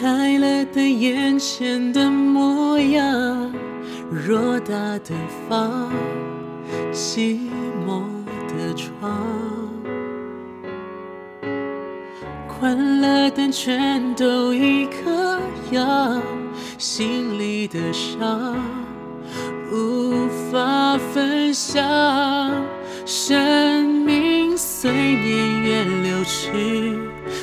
开了灯，眼前的模样，偌大的房，寂寞的床，关了灯，全都一个样，心里的伤无法分享，生命随年月流去。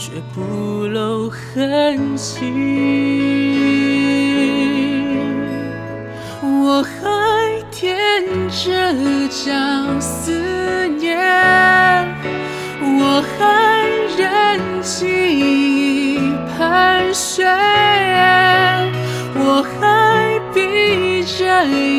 却不露痕迹，我还踮着脚思念，我还任记忆盘旋，我还闭着眼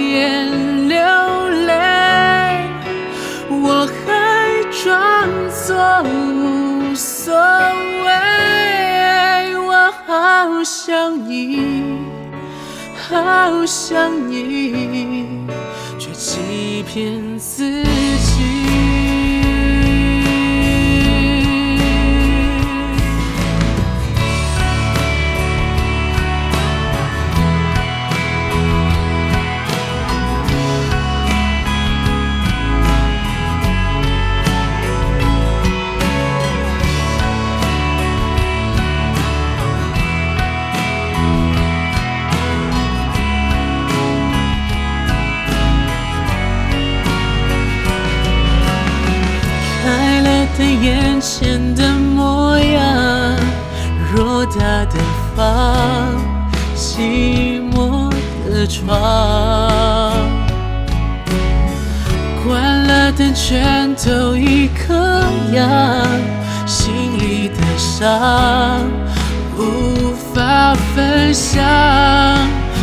好想你，好想你，却欺骗自己。开了灯，眼前的模样，偌大的房，寂寞的床，关了灯，全都一个样，心里的伤无法分享，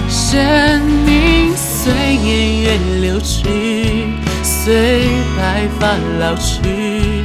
生命随年月流去。随白发老去，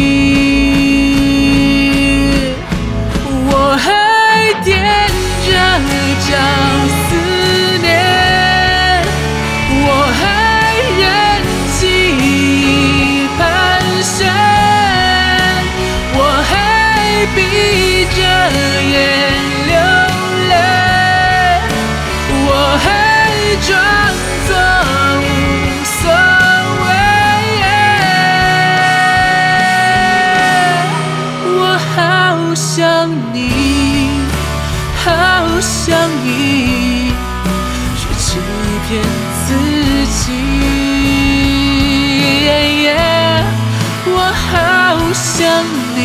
装作无所谓我好想你，好想你，却欺骗自己。我好想你，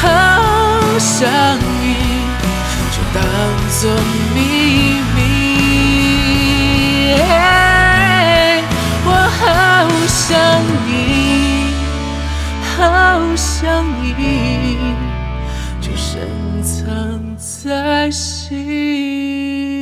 好想你，就当作秘好想你就深藏在心。